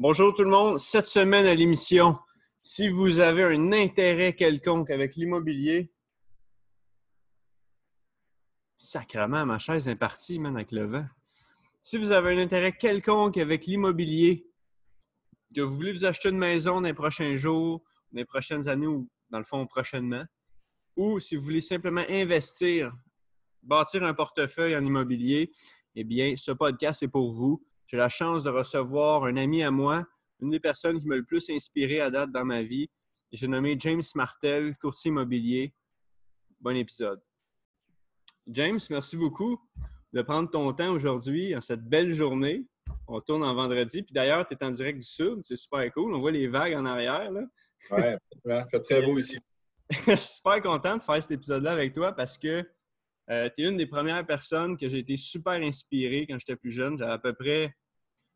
Bonjour tout le monde. Cette semaine à l'émission, si vous avez un intérêt quelconque avec l'immobilier, sacrement, ma chaise est partie, man, avec le vent. Si vous avez un intérêt quelconque avec l'immobilier, que vous voulez vous acheter une maison dans les prochains jours, dans les prochaines années ou dans le fond prochainement, ou si vous voulez simplement investir, bâtir un portefeuille en immobilier, eh bien, ce podcast est pour vous. J'ai la chance de recevoir un ami à moi, une des personnes qui m'a le plus inspiré à date dans ma vie. J'ai nommé James Martel, courtier immobilier. Bon épisode. James, merci beaucoup de prendre ton temps aujourd'hui, en cette belle journée. On tourne en vendredi. Puis d'ailleurs, tu es en direct du sud. C'est super cool. On voit les vagues en arrière. Là. Ouais, fait très beau ici. Je suis super content de faire cet épisode-là avec toi parce que euh, tu es une des premières personnes que j'ai été super inspiré quand j'étais plus jeune. J'avais à peu près,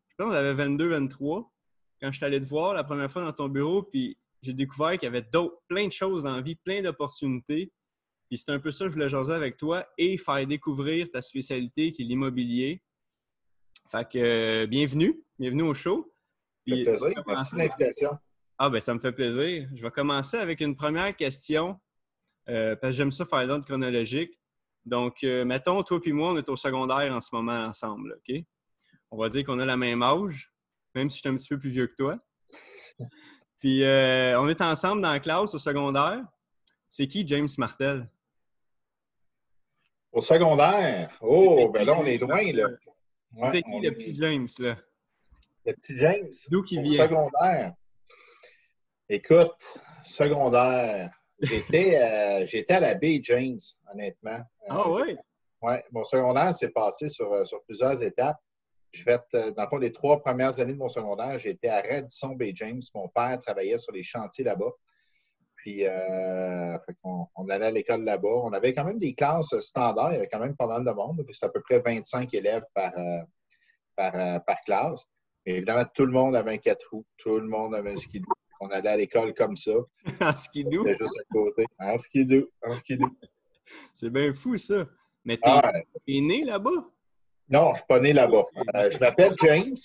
je pense j'avais 22, 23 quand je suis allé te voir la première fois dans ton bureau. Puis j'ai découvert qu'il y avait d'autres, plein de choses dans la vie, plein d'opportunités. Puis c'est un peu ça que je voulais jaser avec toi et faire découvrir ta spécialité qui est l'immobilier. Fait que euh, bienvenue, bienvenue au show. Ça fait plaisir. Merci de l'invitation. Ah ben ça me fait plaisir. Je vais commencer avec une première question euh, parce que j'aime ça faire l'ordre chronologique. Donc, euh, mettons, toi et moi, on est au secondaire en ce moment ensemble, OK? On va dire qu'on a la même âge, même si je suis un petit peu plus vieux que toi. Puis, euh, on est ensemble dans la classe au secondaire. C'est qui James Martel? Au secondaire? Oh, ben là, on est loin, là. C'était qui le petit James, là? Le petit James? D'où qui vient? Au secondaire. Écoute, secondaire. J'étais, euh, j'étais à la baie James, honnêtement. Ah oui? Oui, mon secondaire s'est passé sur, euh, sur plusieurs étapes. Je euh, dans le fond, les trois premières années de mon secondaire, j'étais à Radisson Bay James. Mon père travaillait sur les chantiers là-bas. Puis, euh, on, on, allait à l'école là-bas. On avait quand même des classes standards. Il y avait quand même pas mal de monde. C'était à peu près 25 élèves par, euh, par, euh, par, classe. Mais évidemment, tout le monde avait un 4 roues. Tout le monde avait un skidoo. On allait à l'école comme ça. en skidoo? C'était juste à côté. En skidoo. En skidoo. C'est bien fou, ça. Mais t'es ah, né là-bas? Non, je ne suis pas né là-bas. Euh, je m'appelle James.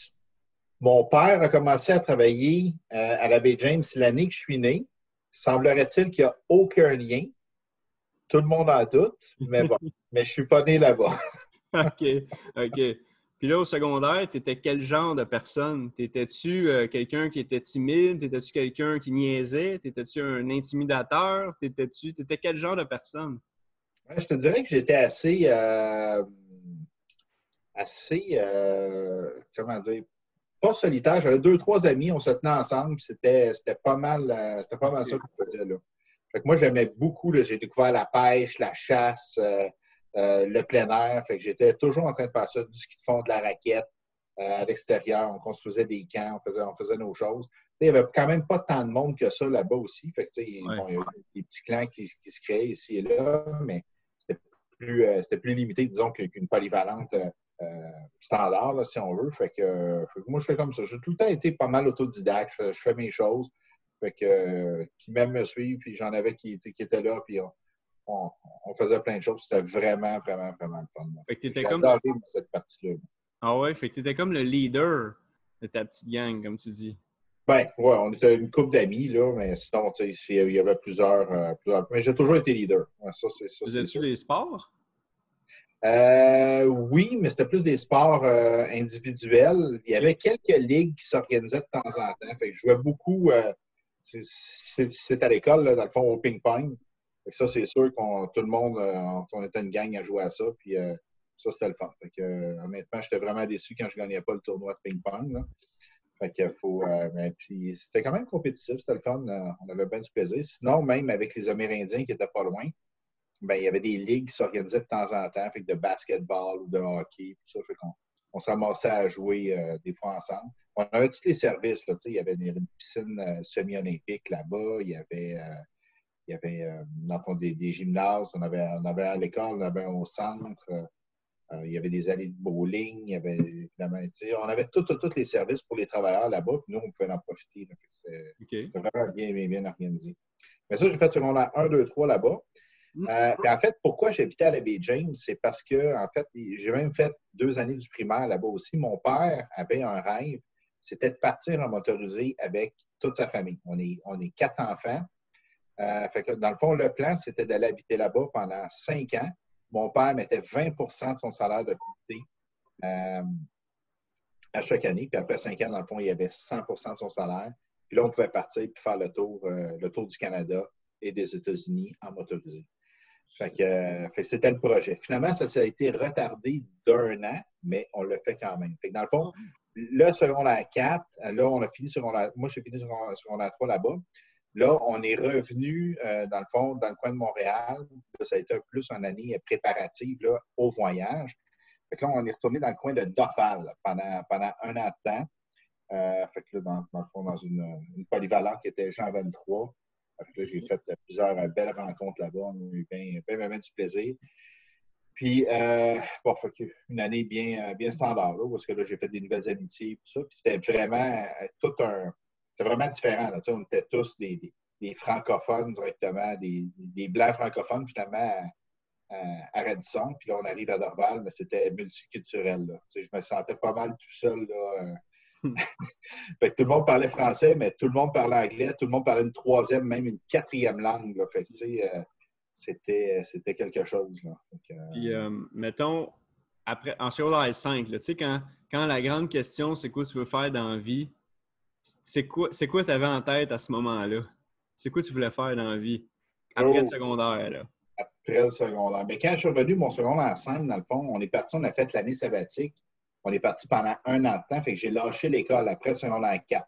Mon père a commencé à travailler euh, à la baie James l'année que je suis né. Semblerait-il qu'il n'y a aucun lien. Tout le monde en doute, mais bon. mais je ne suis pas né là-bas. OK. OK. Puis là, au secondaire, tu étais quel genre de personne? T'étais-tu euh, quelqu'un qui était timide? T'étais-tu quelqu'un qui niaisait? T'étais-tu un intimidateur? T'étais-tu étais quel genre de personne? je te dirais que j'étais assez, euh, assez, euh, comment dire, pas solitaire. J'avais deux, trois amis, on se tenait ensemble. C'était, pas mal, c'était pas mal ça qu'on faisait là. Fait que moi, j'aimais beaucoup. J'ai découvert la pêche, la chasse, euh, le plein air. Fait que j'étais toujours en train de faire ça, du ski de fond, de la raquette à l'extérieur. On construisait des camps, on faisait, on faisait nos choses. il n'y avait quand même pas tant de monde que ça là-bas aussi. Fait que, bon, il y a des petits clans qui, qui se créaient ici et là, mais plus, euh, c'était plus limité, disons, qu'une polyvalente euh, euh, standard, si on veut. Fait que, moi, je fais comme ça. J'ai tout le temps été pas mal autodidacte. Je, fais mes choses. Fait que, qui même me suivent, puis j'en avais qui, qui étaient là, puis on, faisait plein de choses. C'était vraiment, vraiment, vraiment le fun. Fait que t'étais comme. cette partie-là. Ah ouais, fait que t'étais comme le leader de ta petite gang, comme tu dis. Ben, ouais, on était une couple d'amis, là, mais sinon, tu sais, il y avait plusieurs. Euh, plusieurs... Mais j'ai toujours été leader. Ouais, ça, c'est ça. Faisais-tu des sports? Euh, oui, mais c'était plus des sports euh, individuels. Il y avait quelques ligues qui s'organisaient de temps en temps. Fait que je jouais beaucoup. Euh, c'est à l'école, dans le fond, au ping-pong. Ça, c'est sûr qu'on tout le monde, euh, on était une gang à jouer à ça. Puis ça, c'était le fun. Fait que, honnêtement, j'étais vraiment déçu quand je gagnais pas le tournoi de ping-pong. Fait que faut. Euh, puis c'était quand même compétitif, c'était le fun. Euh, on avait bien du plaisir. Sinon, même avec les Amérindiens qui n'étaient pas loin, ben, il y avait des ligues qui s'organisaient de temps en temps, fait que de basketball ou de hockey, tout ça. Fait qu'on on se ramassait à jouer euh, des fois ensemble. On avait tous les services, là, il y avait une, piscine semi-olympique là-bas, il y avait, il y avait dans le fond, des, des, gymnases, on avait, on avait à l'école, on avait au centre. Euh, il y avait des allées de bowling, il y avait évidemment, on avait tous les services pour les travailleurs là-bas, puis nous, on pouvait en profiter. C'était vraiment bien, bien, bien organisé. Mais ça, j'ai fait secondaire 1, 2, 3 là-bas. Euh, en fait, pourquoi j'habitais à la baie James, c'est parce que, en fait, j'ai même fait deux années du primaire là-bas aussi. Mon père avait un rêve c'était de partir en motorisé avec toute sa famille. On est, on est quatre enfants. Euh, dans le fond, le plan, c'était d'aller habiter là-bas pendant cinq ans. Mon père mettait 20% de son salaire de côté euh, à chaque année. Puis après cinq ans, dans le fond, il y avait 100% de son salaire. Puis là, on pouvait partir et faire le tour, euh, le tour du Canada et des États-Unis en motorisé. C'était le projet. Finalement, ça, a été retardé d'un an, mais on l'a fait quand même. Dans le fond, le secondaire 4, là, on a fini secondaire. Moi, j'ai fini secondaire 3 là-bas. Là, on est revenu, euh, dans le fond, dans le coin de Montréal. ça a été plus une année préparative là, au voyage. Fait que là, on est retourné dans le coin de Dorval pendant, pendant un an de temps. Euh, fait là, dans, le fond, dans une, une polyvalente qui était Jean 23. Fait que là, j'ai fait plusieurs belles rencontres là-bas. On a eu bien, bien, bien, du plaisir. Puis, euh, bon, une année bien, bien standard, là, parce que là, j'ai fait des nouvelles amitiés et tout ça. Puis, c'était vraiment tout un, c'est vraiment différent. on était tous des, francophones directement, des, blancs francophones finalement à, Radisson. Puis là, on arrive à Dorval, mais c'était multiculturel. Je me sentais pas mal tout seul. Là, euh. tout le monde parlait français, mais tout le monde parlait anglais, tout le monde parlait une troisième, même une quatrième langue. Fait euh, c'était, c'était quelque chose. Là. Euh, mettons, après, en secondaire 5, quand, quand la grande question, c'est quoi tu veux faire dans la vie, c'est quoi tu avais en tête à ce moment-là? C'est quoi tu voulais faire dans la vie? Après le oh, secondaire? Après le secondaire. Mais quand je suis revenu, mon secondaire 5, dans le fond, on est parti, on a fait l'année sabbatique. On est parti pendant un an de temps. Fait que j'ai lâché l'école après le secondaire 4.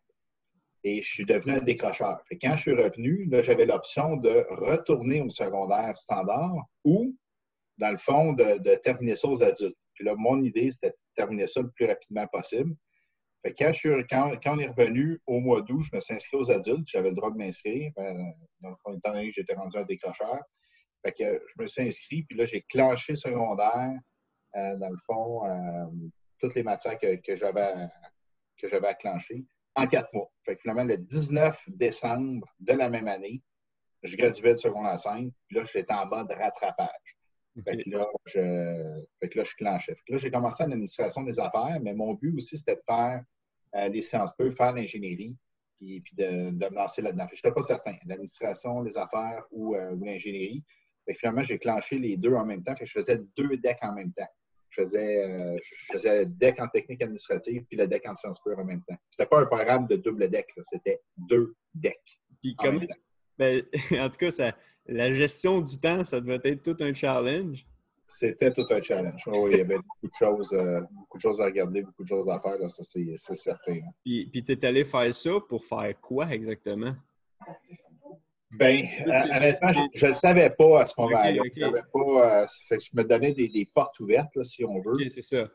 Et je suis devenu un décrocheur. Fait quand je suis revenu, là, j'avais l'option de retourner au secondaire standard ou, dans le fond, de, de terminer ça aux adultes. Puis là, mon idée, c'était de terminer ça le plus rapidement possible quand, on est revenu au mois d'août, je me suis inscrit aux adultes. J'avais le droit de m'inscrire. Ben, étant donné que j'étais rendu un décrocheur. Fait que je me suis inscrit, puis là, j'ai clenché secondaire, euh, dans le fond, euh, toutes les matières que, que j'avais à clencher en quatre mois. Fait que finalement, le 19 décembre de la même année, je graduais de secondaire 5, puis là, j'étais en bas de Fait que là, je, fait que là, je clenchais. Fait que là, j'ai commencé en administration des affaires, mais mon but aussi, c'était de faire euh, les sciences peu, faire l'ingénierie, puis, puis de, de, me lancer là-dedans. Je n'étais pas certain, l'administration, les affaires ou, euh, ou l'ingénierie. Finalement, j'ai clenché les deux en même temps. Fait que je faisais deux decks en même temps. Je faisais, euh, je faisais deck en technique administrative puis le deck en sciences pures en même temps. C'était pas un programme de double deck, c'était deux decks. Puis en, même temps. Ben, en tout cas, ça, la gestion du temps, ça devait être tout un challenge. C'était tout un challenge. il y avait beaucoup de choses, euh, beaucoup de choses à regarder, beaucoup de choses à faire, ça c'est certain. Puis, puis tu es allé faire ça pour faire quoi exactement? Bien, euh, honnêtement, je ne le savais pas à ce moment-là. Je, euh, je me donnais des, portes ouvertes, si on veut. c'est ça.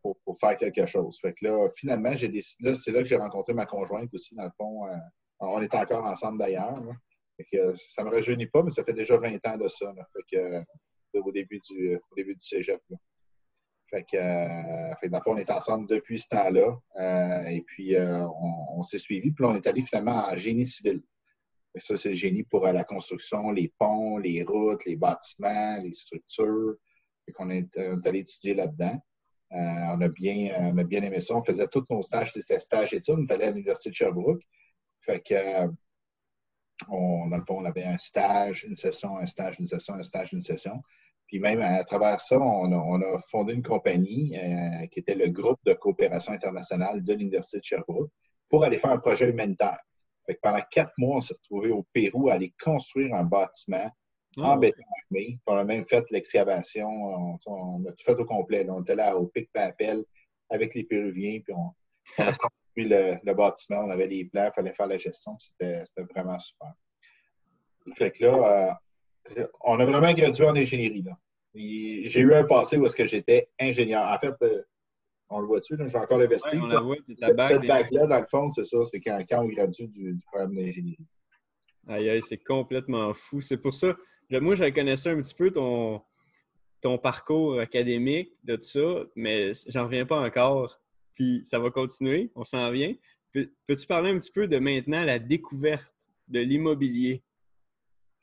pour, faire quelque chose. Fait que là, finalement, j'ai décidé, c'est là que j'ai rencontré ma conjointe aussi, dans le fond. on est encore ensemble d'ailleurs ça ne me rajeunit pas, mais ça fait déjà 20 ans de ça. Euh, au, début du, début du cégep. Fait que, euh, dans on est ensemble depuis ce temps-là. Euh, et puis, on, s'est suivi. Puis on est allé finalement en génie civil. ça, c'est le génie pour la construction, les ponts, les routes, les bâtiments, les structures. Fait qu'on est, allé étudier là-dedans. on, a bien, on bien aimé ça. On faisait tous nos stages, des stages et tout. On est allé à l'Université de Sherbrooke. Fait que on, dans le fond, on avait un stage, une session, un stage, une session, un stage, une session. Puis même à travers ça, on a, fondé une compagnie euh, qui était le groupe de coopération internationale de l'Université de Sherbrooke pour aller faire un projet humanitaire. pendant quatre mois, on s'est retrouvé au Pérou à aller construire un bâtiment en oh. béton armé. On a même fait l'excavation, on, a tout fait au complet. on était là au pic papel avec les Péruviens, puis on, a le, bâtiment, on avait les plans, il fallait faire la gestion. C'était vraiment super. Fait que là, euh, on a vraiment gradué en ingénierie. J'ai eu un passé où est-ce que j'étais ingénieur. En fait, euh, on le voit-tu, j'ai encore le vestige. cette, bague-là, dans le fond, c'est ça, c'est quand, on gradue du, du programme d'ingénierie. Aïe, aïe, c'est complètement fou. C'est pour ça, moi, je connaissais un petit peu ton, ton parcours académique de tout ça, mais j'en reviens pas encore puis ça va continuer, on s'en vient. Peux-tu parler un petit peu de maintenant la découverte de l'immobilier?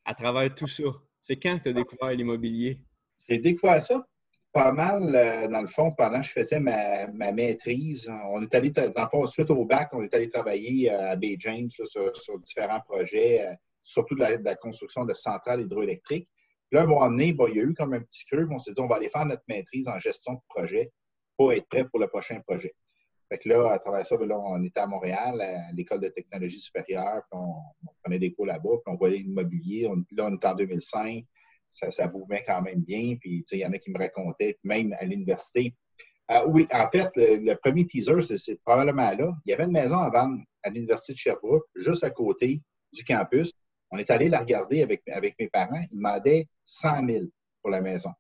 À travers tout ça? C'est quand tu as découvert l'immobilier? J'ai découvert ça pas mal, euh, dans le fond, pendant que je faisais ma, maîtrise. On est allé, dans le fond, suite au bac, on est allé travailler euh, à Bay James sur, différents projets, surtout de la, construction de centrales hydroélectriques. Puis là, un moment donné, il y a eu comme un petit creux. On s'est dit, on va aller faire notre maîtrise en gestion de projet pour être prêt pour le prochain projet. Fait que là, à travers ça, là, on était à Montréal, à l'École de technologie supérieure, puis on, prenait des cours là-bas, puis on voyait l'immobilier. là, on est en 2005, ça, ça quand même bien, puis il y en a qui me racontaient, même à l'université. Euh, oui, en fait, le, premier teaser, c'est probablement là. Il y avait une maison à vendre à l'Université de Sherbrooke, juste à côté du campus. On est allé la regarder avec, avec mes parents. Ils demandaient 100 000 pour la maison.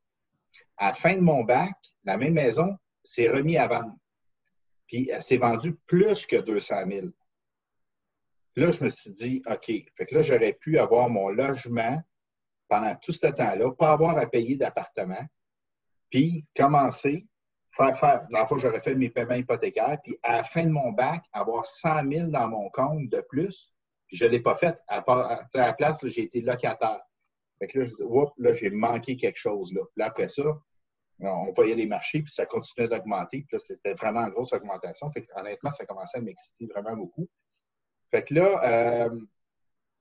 À la fin de mon bac, la même maison s'est remise à vendre. Puis elle s'est vendue plus que 200 000. Là, je me suis dit, OK, fait que là, j'aurais pu avoir mon logement pendant tout ce temps-là, pas avoir à payer d'appartement, puis commencer, faire, faire, le fond, j'aurais fait mes paiements hypothécaires, puis à la fin de mon bac, avoir 100 000 dans mon compte de plus, puis je ne l'ai pas fait. À, la place, j'ai été locataire. Fait que là, je dis, oups, là, j'ai manqué quelque chose. Là. Puis après ça, on voyait les marchés, puis ça continuait d'augmenter. Puis là, c'était vraiment une grosse augmentation. Fait honnêtement, ça commençait à m'exciter vraiment beaucoup. Fait que là, euh,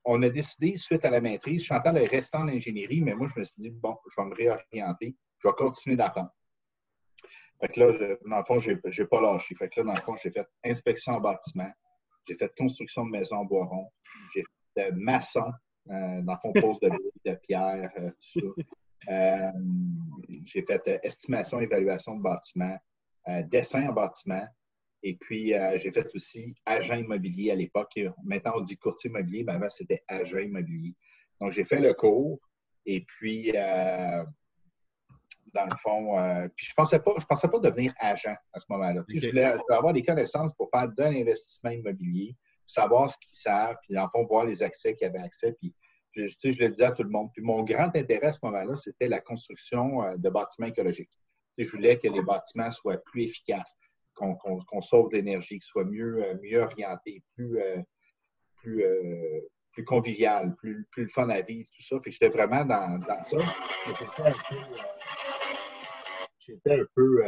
on a décidé, suite à la maîtrise, Chantal est restée en ingénierie, mais moi, je me suis dit, bon, je vais me réorienter, je vais continuer d'apprendre. Fait que là, dans le fond, je n'ai pas lâché. Fait que là, dans le fond, j'ai fait inspection en bâtiment, j'ai fait construction de maison en bois rond, j'ai fait maçon, euh, dans le fond, pose de de pierre, euh, tout ça. Euh, j'ai fait euh, estimation, évaluation de bâtiment, euh, dessin en bâtiment. Et puis, j'ai fait aussi agent immobilier à l'époque. Maintenant, on dit courtier immobilier, mais avant, c'était agent immobilier. Donc, j'ai fait le cours. Et puis, dans le fond, puis je ne pensais, pas, je pensais pas devenir agent à ce moment-là. Je voulais avoir des connaissances pour faire de l'investissement immobilier, savoir ce qu'ils savent, puis dans le fond, voir les accès qu'ils avaient accès, puis je, je, le disais à tout le monde. Puis mon grand intérêt à ce moment-là, c'était la construction euh, de bâtiments écologiques. je voulais que les bâtiments soient plus efficaces, qu'on sauve de l'énergie, qu'ils soient mieux, euh, mieux orientés, plus, euh, plus, plus convivial, plus, plus le fun à vivre, tout ça. Puis j'étais vraiment dans, dans ça. J'étais un peu.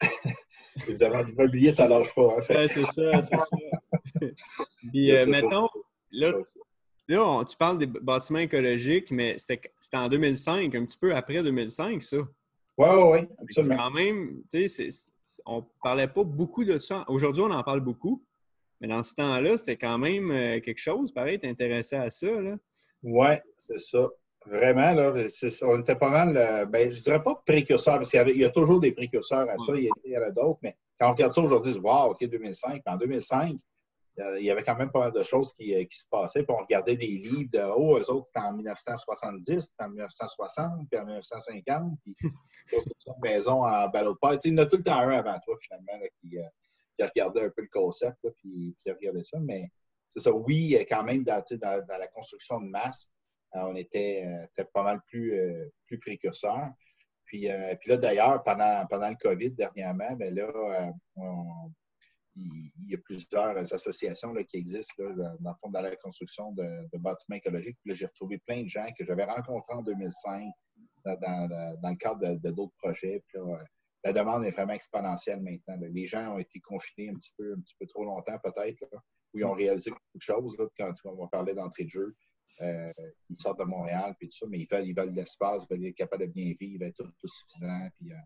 Évidemment, l'immobilier, ça ne lâche pas. Hein, c'est ça, c'est ça. Puis, mettons, là, Là, tu parles des bâtiments écologiques, mais c'était en 2005, un petit peu après 2005, ça. Oui, oui, oui, absolument. Quand même, tu sais, on parlait pas beaucoup de ça. Aujourd'hui, on en parle beaucoup, mais dans ce temps-là, c'était quand même euh, quelque chose. Pareil, intéressé à ça, là. Oui, c'est ça. Vraiment, là, on était pas mal, euh, ben, je dirais pas précurseur, parce qu'il y, a toujours des précurseurs à ça, il y, en a d'autres, mais quand on regarde ça aujourd'hui, on se dit, wow, OK, 2005. En 2005, euh, il y avait quand même pas mal de choses qui, euh, se passaient. Puis on regardait des livres de Oh, eux autres, c'était en 1970, c'était en 1960, puis en 1950, puis une maison en ballot de Il y en a tout le temps un avant toi, finalement, euh, qui, regardait un peu le concept, puis qui regardait ça. Mais c'est ça, oui, quand même, dans, la construction de masse, on était, pas mal plus, plus précurseurs. Puis, puis là, d'ailleurs, pendant, pendant le COVID dernièrement, bien là, on, il, y a plusieurs associations qui existent dans, fond, dans la construction de, bâtiments écologiques. j'ai retrouvé plein de gens que j'avais rencontrés en 2005 dans, le cadre de, d'autres projets. la demande est vraiment exponentielle maintenant. Les gens ont été confinés un petit peu, un petit peu trop longtemps, peut-être, où ils ont réalisé beaucoup de choses. quand on parler d'entrée de jeu, euh, ils sortent de Montréal, puis tout ça, mais ils veulent, ils veulent de l'espace, ils veulent être capables de bien vivre, être tout, suffisant. Puis, euh,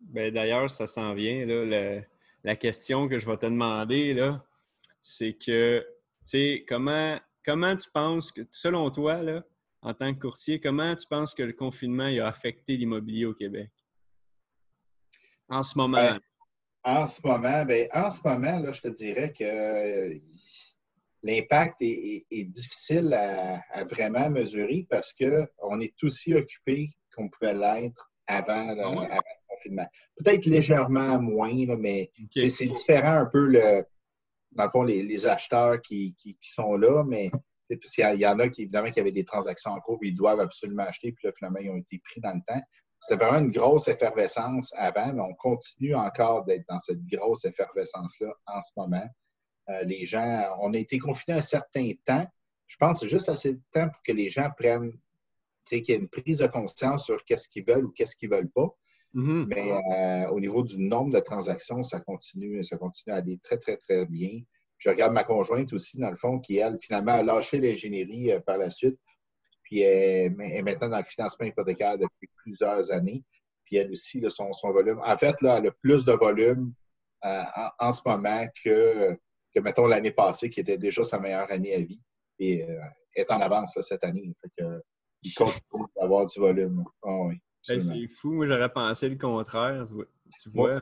ben, D'ailleurs, ça s'en vient. Là, le la question que je vais te demander, là, c'est que, tu sais, comment, comment tu penses que, selon toi, là, en tant que courtier, comment tu penses que le confinement a affecté l'immobilier au Québec? En ce moment. Ben, en ce moment, ben, en ce moment, là, je te dirais que euh, l'impact est, difficile à, vraiment mesurer parce qu'on est aussi occupé qu'on pouvait l'être avant, avant, Peut-être légèrement moins, mais c'est différent un peu, le, dans le fond, les, acheteurs qui, sont là, mais il y en a qui, évidemment, qui avaient des transactions en cours, puis ils doivent absolument acheter, puis là, finalement, ils ont été pris dans le temps. C'était vraiment une grosse effervescence avant, mais on continue encore d'être dans cette grosse effervescence-là en ce moment. Euh, les gens, on a été confinés un certain temps. Je pense que c'est juste assez de temps pour que les gens prennent qu'il y ait une prise de conscience sur qu'est-ce qu'ils veulent ou qu'est-ce qu'ils ne veulent pas. Mhm. Mais euh, au niveau du nombre de transactions, ça continue, ça continue à aller très, très, très bien. Je regarde ma conjointe aussi, dans le fond, qui, elle, finalement, a lâché l'ingénierie euh, par la suite, puis elle est maintenant dans le financement hypothécaire depuis plusieurs années. Puis elle aussi, son, son, volume. En fait, là, elle a plus de volume euh, en, ce moment que, que mettons, l'année passée, qui était déjà sa meilleure année à vie. Et est en avance cette année. Il continue d'avoir du volume. Ah oui, c'est fou. Moi, j'aurais pensé le contraire. Tu vois.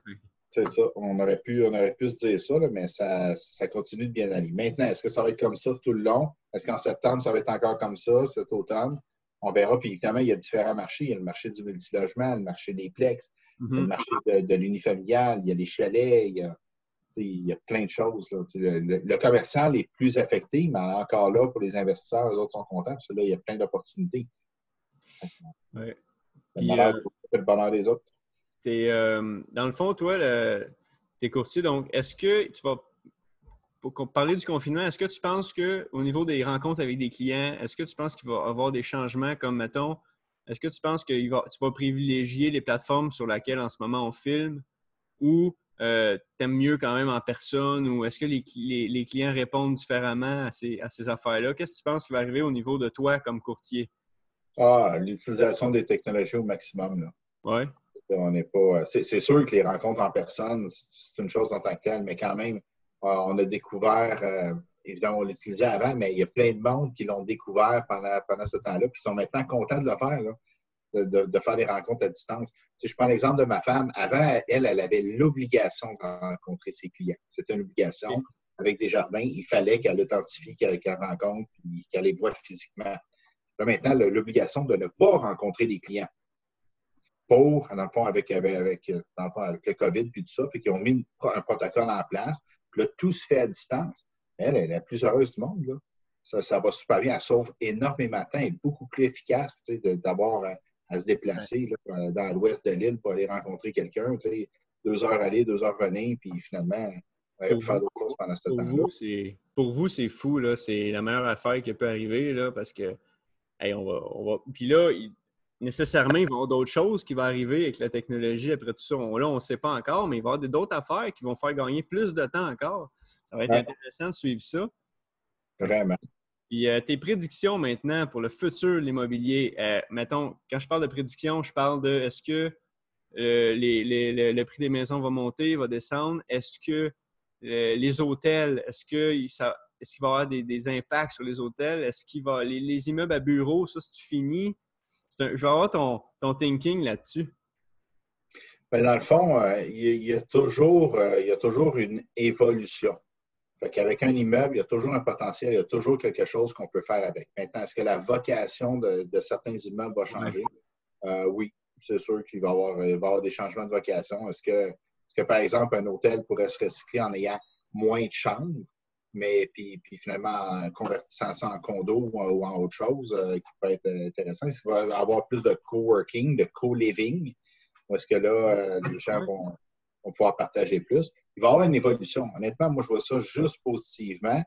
C'est ça. On aurait, pu, on aurait pu se dire ça, mais ça, ça continue de bien aller. Maintenant, est-ce que ça va être comme ça tout le long? Est-ce qu'en septembre, ça va être encore comme ça, cet automne? On verra. Puis évidemment, il y a différents marchés. Il y a le marché du multilogement, le marché des plex, le mm-hmm. marché de, l'unifamilial, il y a les chalets, il y a, il y a plein de choses. Le, commercial est plus affecté, mais encore là, pour les investisseurs, les autres sont contents parce que là, il y a plein d'opportunités. Oui. Le, le bonheur des autres. Euh, dans le fond, toi, tu es courtier, donc est-ce que tu vas. Pour parler du confinement, est-ce que tu penses qu'au niveau des rencontres avec des clients, est-ce que tu penses qu'il va y avoir des changements comme, mettons, est-ce que tu penses que tu vas privilégier les plateformes sur lesquelles en ce moment on filme ou euh, tu aimes mieux quand même en personne ou est-ce que les, clients répondent différemment à ces, à ces affaires-là? Qu'est-ce que tu penses qui va arriver au niveau de toi comme courtier? Ah, l'utilisation des technologies au maximum. Là. Ouais. On n'est pas. C'est sûr que les rencontres en personne, c'est une chose en tant que telle, mais quand même, euh, on a découvert, euh, évidemment, on l'utilisait avant, mais il y a plein de monde qui l'ont découvert pendant, pendant ce temps-là, puis sont maintenant contents de le faire, de, faire des rencontres à distance. Si je prends l'exemple de ma femme, avant, elle, elle avait l'obligation de rencontrer ses clients. C'était une obligation. Avec des jardins, il fallait qu'elle authentifie qu'elle rencontre, puis qu'elle les voit physiquement. Là, maintenant, l'obligation de ne pas rencontrer des clients pour, dans le fond, avec, avec, le COVID puis tout ça, fait qu'ils ont mis un protocole en place. Puis là, tout se fait à distance. Elle, elle est la plus heureuse du monde. Là. Ça, ça va super bien. Elle sauve énormément de temps. Elle est beaucoup plus efficace d'avoir euh, à, se déplacer là, dans l'ouest de l'île pour aller rencontrer quelqu'un. Deux heures aller, deux heures venir, puis finalement, elle faire d'autres choses pendant ce temps-là. Pour vous, c'est fou. C'est la meilleure affaire qui peut arriver là, parce que on va, on va... Puis là, nécessairement, il va y avoir d'autres choses qui vont arriver avec la technologie après tout ça. là, on ne sait pas encore, mais il va y avoir d'autres affaires qui vont faire gagner plus de temps encore. Ça va être intéressant de suivre ça. Vraiment. Puis euh, tes prédictions maintenant pour le futur de l'immobilier, euh, mettons, quand je parle de prédictions, je parle de est-ce que euh, le prix des maisons va monter, va descendre? Est-ce que les hôtels, est-ce que ça, est-ce qu'il va y avoir des, impacts sur les hôtels? Est-ce qu'il va les, les, immeubles à bureaux, ça, c'est fini? je vais avoir ton, ton thinking là-dessus. Ben, dans le fond, euh, il, y a toujours, euh, il y a toujours une évolution. Avec un immeuble, il y a toujours un potentiel, il y a toujours quelque chose qu'on peut faire avec. Maintenant, est-ce que la vocation de, certains immeubles va changer? Euh, oui, c'est sûr qu'il va, y avoir, avoir des changements de vocation. Est-ce que, est que, par exemple, un hôtel pourrait se recycler en ayant moins de chambres? Mais puis, puis finalement, convertissant ça en condo ou en, autre chose euh, qui peut être intéressant. Il va y avoir plus de coworking, de co-living, parce que là, euh, les gens vont, pouvoir partager plus. Il va y avoir une évolution. Honnêtement, moi, je vois ça juste positivement.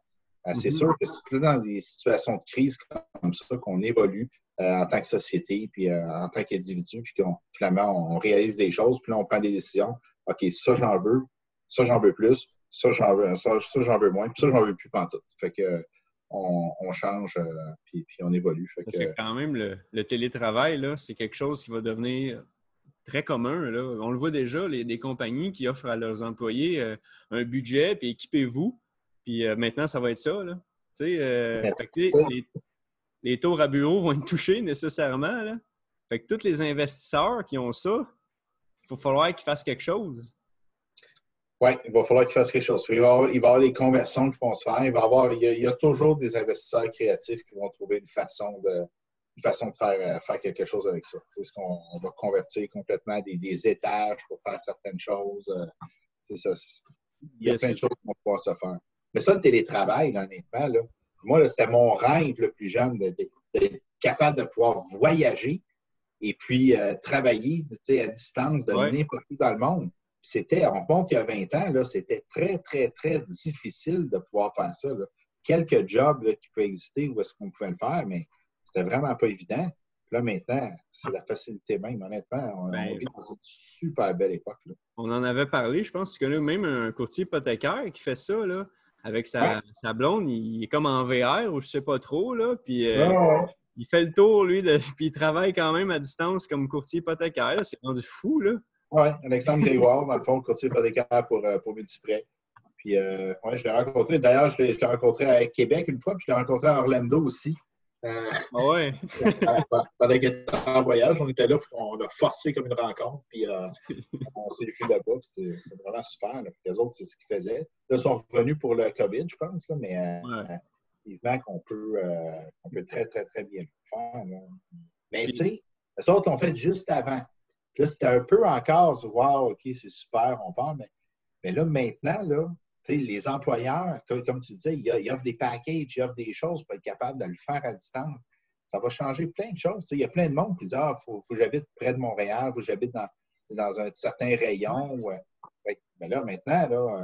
Euh, c'est mm-hmm. sûr que c'est dans des situations de crise comme ça qu'on évolue en tant que société, puis en tant qu'individu, puis qu'on finalement, on réalise des choses, puis là, on prend des décisions. OK, ça, j'en veux, ça, j'en veux plus ça, j'en veux, ça, j'en veux moins, puis ça, j'en veux plus tout. Fait que on, change, euh, puis, puis, on évolue. Fait que, quand même, le, télétravail, là, c'est quelque chose qui va devenir très commun. Là. On le voit déjà, les, des compagnies qui offrent à leurs employés euh, un budget, puis équipez-vous. Puis euh, maintenant, ça va être ça. Là. les, les tours à bureau vont être touchés nécessairement. Là. Fait que tous les investisseurs qui ont ça, il va falloir qu'ils fassent quelque chose. Oui, il va falloir qu'il fasse quelque chose. Il va, y avoir, il va avoir les conversions qui vont se faire. Il, va avoir, il, y a, toujours des investisseurs créatifs qui vont trouver une façon de, une façon de faire, euh, faire quelque chose avec ça. C'est ce qu'on on va convertir complètement des, des, étages pour faire certaines choses. Euh, ça, il y a plein de choses qui vont pouvoir se faire. Mais ça, le télétravail, honnêtement, là, moi, c'était mon rêve le plus jeune d'être capable de pouvoir voyager et puis euh, travailler à distance de n'importe où dans le monde c'était, on compte qu'il y a 20 ans, c'était très, très, très difficile de pouvoir faire ça. Quelques jobs qui peuvent exister où est-ce qu'on pouvait le faire, mais c'était vraiment pas évident. Là, maintenant, c'est la facilité même, honnêtement. On, Ben, vit dans une super belle époque. là. On en avait parlé, je pense que tu connais même un courtier hypothécaire qui fait ça, là, avec sa, Ouais. sa blonde. Il est comme en VR ou je sais pas trop, là, puis euh, Ouais, il fait le tour, lui, de, puis il travaille quand même à distance comme courtier hypothécaire. là. C'est rendu fou, là. Oui, Alexandre Grégoire, dans le fond, courtier hypothécaire pour, euh, pour Multiprêt. Puis, euh, ouais, je l'ai rencontré. D'ailleurs, je l'ai rencontré à Québec une fois, puis je l'ai rencontré à Orlando aussi. Euh, Ah ouais? pendant qu'il était en voyage, on était là, puis on a forcé comme une rencontre, puis euh, on s'est vu là-bas, puis c'était vraiment super. Là. Les autres, c'est ce qu'ils faisaient. Là, ils sont revenus pour le COVID, je pense, là, mais euh, Ouais. évidemment qu'on peut, euh, on peut très, très, très bien le faire. là. Mais tu sais, les autres l'ont fait juste avant. Là, c'était un peu encore, wow, OK, c'est super, on parle, mais, mais là, maintenant, là, les employeurs, comme, tu disais, ils, offrent des packages, ils offrent des choses pour être capable de le faire à distance. Ça va changer plein de choses. Il y a plein de monde qui dit Ah, il faut, faut que j'habite près de Montréal, il faut que j'habite dans, dans un certain rayon. Ouais. Mais là, maintenant, là,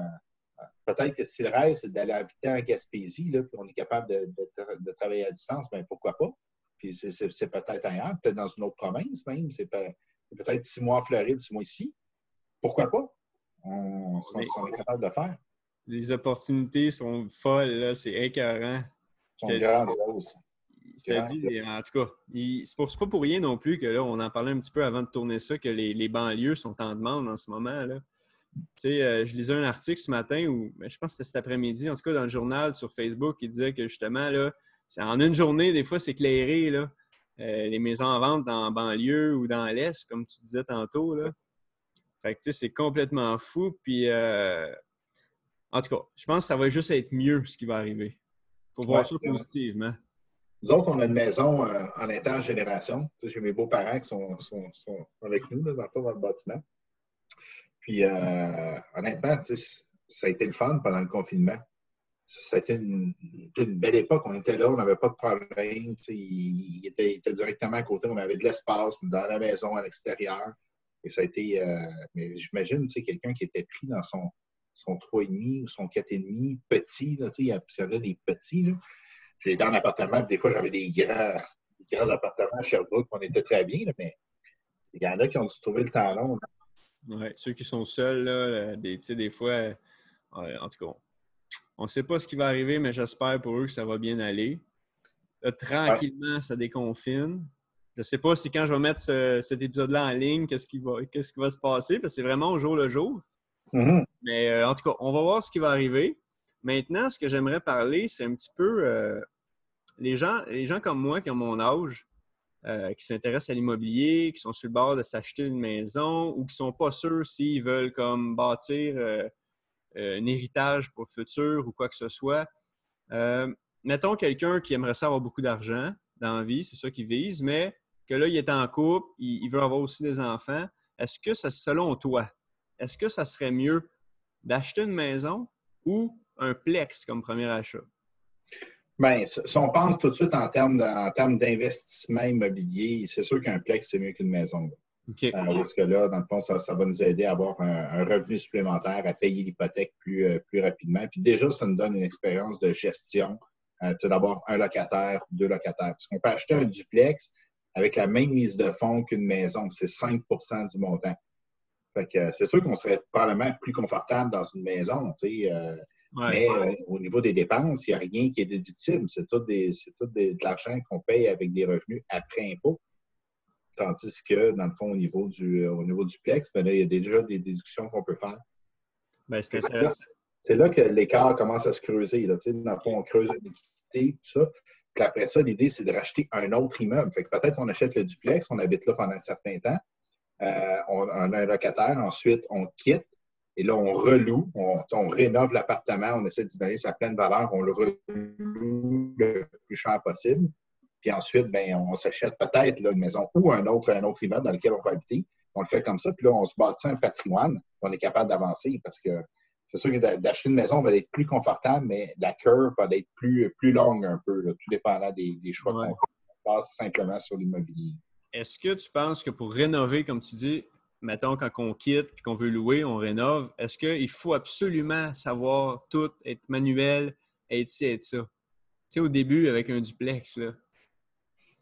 euh, peut-être que si le rêve, c'est d'aller habiter en Gaspésie, là, puis on est capable de, de tra- de travailler à distance, bien pourquoi pas? Puis c'est- peut-être ailleurs, peut-être dans une autre province même. C'est peut-être six mois en Floride, six mois ici. Pourquoi pas? On, on- Mais- on est capable de le faire. Les opportunités sont folles. C'est écœurant. Je te dis, en tout cas, c'est pas pour rien non plus que là, on en parlait un petit peu avant de tourner ça, que les, les banlieues sont en demande en ce moment. Là. Tu sais, euh, je lisais un article ce matin, ou ben, je pense que c'était cet après-midi, en tout cas dans le journal sur Facebook, qui disait que justement, là, en une journée, des fois, c'est clairé, là, euh, les maisons en vente dans banlieue ou dans l'Est, comme tu disais tantôt. Là. Fait que, tu sais, c'est complètement fou. Puis, euh, en tout cas, je pense que ça va juste être mieux ce qui va arriver. faut voir Ouais, ça positivement. Nous autres, on a une maison euh, en intergénération. Tu sais, J'ai mes beaux-parents qui sont, sont- sont avec nous, là, dans, le fond, dans le bâtiment. Puis, honnêtement, tu sais, ça a été le fun pendant le confinement. Été une, une belle époque. On était là, on n'avait pas de problème. Il, était, il était directement à côté. On avait de l'espace dans la maison, à l'extérieur. Et ça a été. euh, mais j'imagine, quelqu'un qui était pris dans son, son 3,5 ou son 4,5, petit, là, il avait des petits. J'ai été en appartement, des fois, j'avais des grands, grands appartements à Sherbrooke, on était très bien, là, mais il y en a qui ont dû trouver le temps long. ceux qui sont seuls, là, euh, des, des fois, euh, en tout cas, on ne sait pas ce qui va arriver, mais j'espère pour eux que ça va bien aller. Là, tranquillement, ça déconfine. Je ne sais pas si quand je vais mettre ce- cet épisode-là en ligne, qu'est-ce qui, va, qu'est-ce qui va se passer, parce que c'est vraiment au jour le jour. Mhm. Mais euh, en tout cas, on va voir ce qui va arriver. Maintenant, ce que j'aimerais parler, c'est un petit peu euh, les, gens, les gens comme moi qui ont mon âge, euh, qui s'intéressent à l'immobilier, qui sont sur le bord de s'acheter une maison ou qui sont pas sûrs s'ils veulent comme bâtir un héritage pour le futur ou quoi que ce soit. Euh, mettons quelqu'un qui aimerait ça avoir beaucoup d'argent dans la vie, c'est ça qu'il vise, mais que là, il est en couple, il, veut avoir aussi des enfants. Est-ce que, ça, selon toi, est-ce que ça serait mieux d'acheter une maison ou un plex comme premier achat? Bien, si on pense tout de suite en termes d'investissement immobilier, c'est sûr qu'un plex, c'est mieux qu'une maison. Euh, parce que là, dans le fond, ça, ça va nous aider à avoir un, un revenu supplémentaire, à payer l'hypothèque plus, euh, plus rapidement. Puis déjà, ça nous donne une expérience de gestion, euh, tu sais, d'avoir un locataire ou deux locataires. Parce qu'on peut acheter un duplex avec la même mise de fonds qu'une maison, c'est 5% du montant. Fait que euh, c'est sûr qu'on serait probablement plus confortable dans une maison, tu sais. Ouais. mais euh, au niveau des dépenses, il n'y a rien qui est déductible. C'est tout, des, c'est tout des- de l'argent qu'on paye avec des revenus après impôt. Tandis que, dans le fond, au niveau du, euh, au niveau du plex, ben là, il y a déjà des déductions qu'on peut faire. Ben, c'est là que l'écart commence à se creuser. Là, dans le fond, on creuse l'équité, tout ça. Puis après ça, l'idée, c'est de racheter un autre immeuble. Fait que peut-être on achète le duplex, on habite là pendant un certain temps. Euh, on, on a un locataire, ensuite on quitte. Et là, on reloue, on, on rénove l'appartement, on essaie de donner sa pleine valeur, on le reloue le plus cher possible. Puis ensuite, ben, on s'achète peut-être une maison ou un autre, un autre immeuble dans lequel on va habiter. On le fait comme ça, puis là, on se bâtit un patrimoine, on est capable d'avancer parce que c'est sûr que d'a- d'acheter une maison va être plus confortable, mais la curve va être plus, plus longue un peu, là, tout dépendant des, des choix Ouais. qu'on fait. On passe simplement sur l'immobilier. Est-ce que tu penses que pour rénover, comme tu dis, mettons quand on quitte et qu'on veut louer, on rénove, est-ce qu'il faut absolument savoir tout, être manuel, être ci, être ça? Tu sais, au début, avec un duplex, là.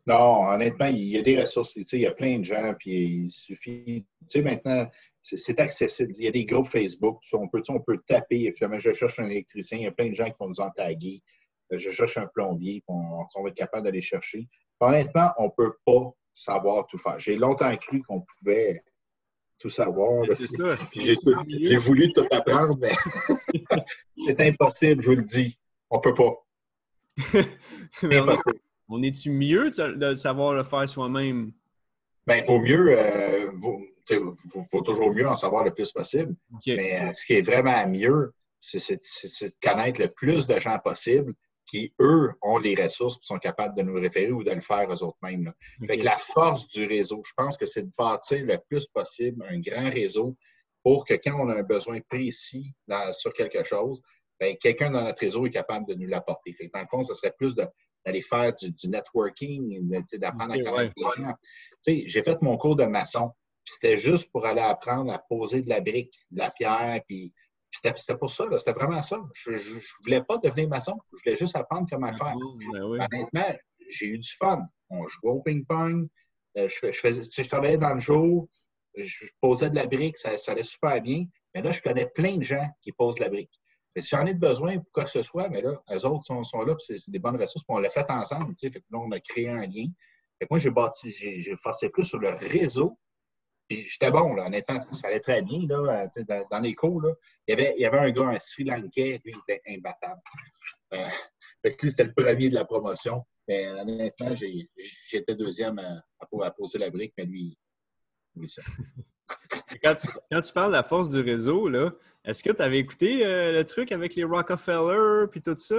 Non, honnêtement, il y a des ressources. Il y a plein de gens, puis il suffit. Tu sais, maintenant, c'est accessible. Il y a des groupes Facebook. On peut, on peut taper. Finalement, je cherche un électricien. Il y a plein de gens qui vont nous en taguer. Euh, je cherche un plombier. On, on va être capable d'aller chercher. Honnêtement, on ne peut pas savoir tout faire. J'ai longtemps cru qu'on pouvait tout savoir. J'ai voulu tout apprendre, mais c'est impossible, je vous le dis. On ne peut pas. impossible. On est-tu mieux de, savoir le faire soi-même? Bien, il vaut mieux, euh, faut, toujours mieux en savoir le plus possible. Mais euh, ce qui est vraiment mieux, c'est de connaître le plus de gens possible qui, eux, ont les ressources et sont capables de nous référer ou de le faire eux autres mêmes. Fait la force du réseau, je pense que c'est de bâtir le plus possible un grand réseau pour que quand on a un besoin précis sur quelque chose, ben, quelqu'un dans notre réseau est capable de nous l'apporter. Dans le fond, ce serait plus de d'aller faire du, networking, d'apprendre à connaître les gens. J'ai fait mon cours de maçon, puis c'était juste pour aller apprendre à poser de la brique, de la pierre, puis c'était pour ça, c'était vraiment ça. Je ne voulais pas devenir maçon, je voulais juste apprendre comment le faire. Ben Honnêtement, j'ai eu du fun. On jouait au ping-pong, euh, je, je, travaillais dans le jour, je posais de la brique, ça, ça allait super bien. Mais là, je connais plein de gens qui posent de la brique. Si j'en ai besoin pour quoi que ce soit, mais là, eux autres sont, là, c'est des bonnes ressources, puis on l'a fait ensemble. Fait que là, on a créé un lien. Fait que moi, j'ai bâti, j'ai forcé plus sur le réseau. Puis j'étais bon, là, honnêtement, ça allait très bien. Là, dans, les cours, là. Il, y avait, il y avait un gars, un Sri Lankais, lui, il était imbattable. Euh, fait que lui, c'était le premier de la promotion. Mais honnêtement, j'étais deuxième à, à, poser la brique, mais lui, lui ça. Quand, tu, parles de la force du réseau, est-ce que tu avais écouté euh, le truc avec les Rockefeller puis tout ça?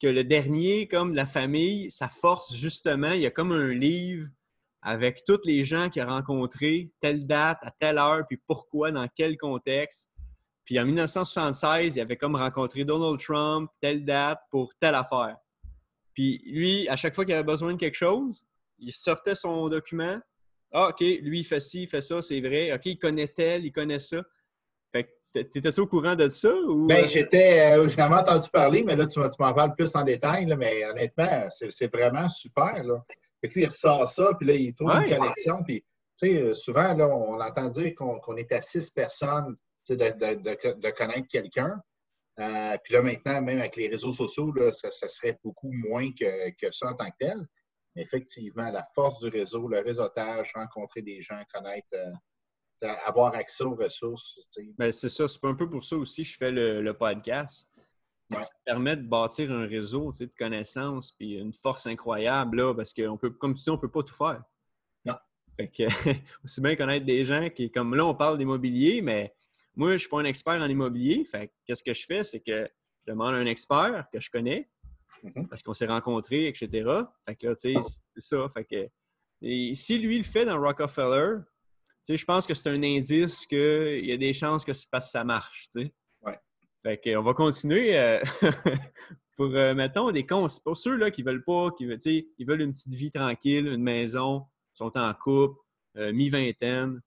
Que le dernier, comme la famille, sa force, justement, il y a comme un livre avec tous les gens qu'il a rencontrés, telle date, à telle heure, puis pourquoi, dans quel contexte. Puis en 1976, il avait comme rencontré Donald Trump, telle date, pour telle affaire. Puis lui, à chaque fois qu'il avait besoin de quelque chose, il sortait son document, ah, OK, lui, il fait ci, il fait ça, c'est vrai. OK, il connaît tel, il connaît ça. Fait que, t'étais au courant de ça? Ou... Ben, j'étais, euh, jamais entendu parler, mais là, tu, tu m'en parles plus en détail, là, mais honnêtement, c'est vraiment super, là. Fait que lui, il ressort ça, puis là, il trouve une connexion, puis, tu sais, euh, souvent, là, on entend dire qu'on est à six personnes, de, de, de, de, connaître quelqu'un. Euh, puis là, maintenant, même avec les réseaux sociaux, là, ça, ça, serait beaucoup moins que, que ça en tant que tel effectivement, la force du réseau, le réseautage, rencontrer des gens, connaître, euh, avoir accès aux ressources. Ben, c'est ça, c'est un peu pour ça aussi que je fais le, podcast. Ça permet de bâtir un réseau de connaissances et une force incroyable, là, parce que, peut, comme tu dis, on ne peut pas tout faire. Non. Fait que, aussi bien connaître des gens qui, comme là, on parle d'immobilier, mais moi, je ne suis pas un expert en immobilier. Fait qu'est-ce que je fais? C'est que je demande à un expert que je connais, Mhm. parce qu'on s'est rencontrés, etc. Fait que là, tu sais, oh. c'est ça. Fait que, et si lui le fait dans Rockefeller, tu sais, je pense que c'est un indice qu'il y a des chances que ça marche, tu sais. Ouais. Fait que, on va continuer euh, pour, euh, mettons, des conseils. Pour ceux là, qui veulent pas, qui veulent, ils veulent une petite vie tranquille, une maison, sont en couple, euh, mi-vingtaine,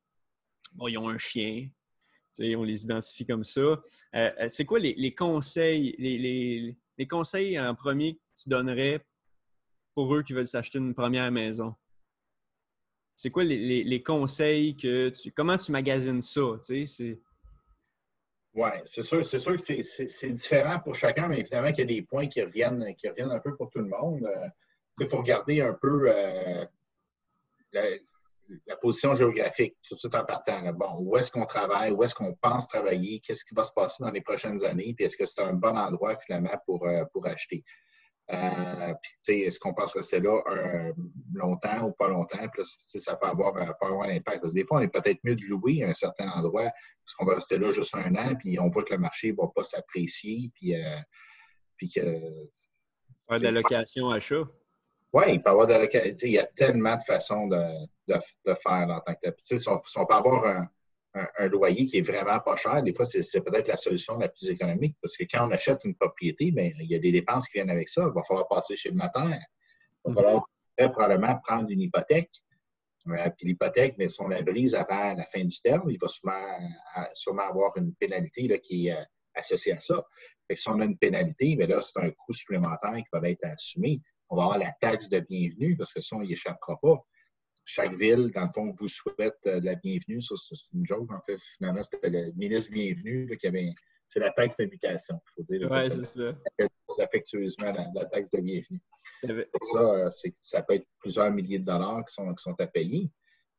bon, ils ont un chien, on les identifie comme ça. c'est quoi les, conseils, les, les conseils en premier que tu donnerais pour eux qui veulent s'acheter une première maison? C'est quoi les, conseils que tu. Comment tu magasines ça? Oui, c'est sûr, que c'est différent pour chacun, mais évidemment qu'il y a des points qui reviennent, qui reviennent un peu pour tout le monde. Euh, il faut regarder un peu euh, la, position géographique tout de suite en partant. Bon, où est-ce qu'on travaille, où est-ce qu'on pense travailler, qu'est-ce qui va se passer dans les prochaines années, puis est-ce que c'est un bon endroit finalement pour, euh, pour acheter? Euh, puis, est-ce qu'on pense rester là longtemps ou pas longtemps? Puis ça peut avoir, euh, avoir un impact. Parce que des fois, on est peut-être mieux de louer à un certain endroit parce qu'on va rester là juste un an, puis on voit que le marché ne va pas s'apprécier, puis, puis que. Faire de la location achat. Oui, il peut avoir de Il y a tellement de façons de, de, faire en tant que tel. Si, on, peut avoir un, un, loyer qui est vraiment pas cher, des fois, c'est peut-être la solution la plus économique parce que quand on achète une propriété, bien, il y a des dépenses qui viennent avec ça. Il va falloir passer chez le notaire. Il va falloir très probablement prendre une hypothèque. Euh, puis l'hypothèque, mais si on la brise avant la fin du terme, il va sûrement, avoir une pénalité là, qui est euh, associée à ça. Fait que si on a une pénalité, mais là, c'est un coût supplémentaire qui va être assumé. On va avoir la taxe de bienvenue parce que ça, on n'y échappera pas. Chaque ville, dans le fond, vous souhaite euh, la bienvenue. Ça, c'est une joke. En fait, finalement, c'était le ministre bienvenu qui avait. C'est la taxe il faut dire. Oui, c'est ça. affectueusement la, taxe de bienvenue. Ça, euh, ça peut être plusieurs milliers de dollars qui sont, qui sont à payer.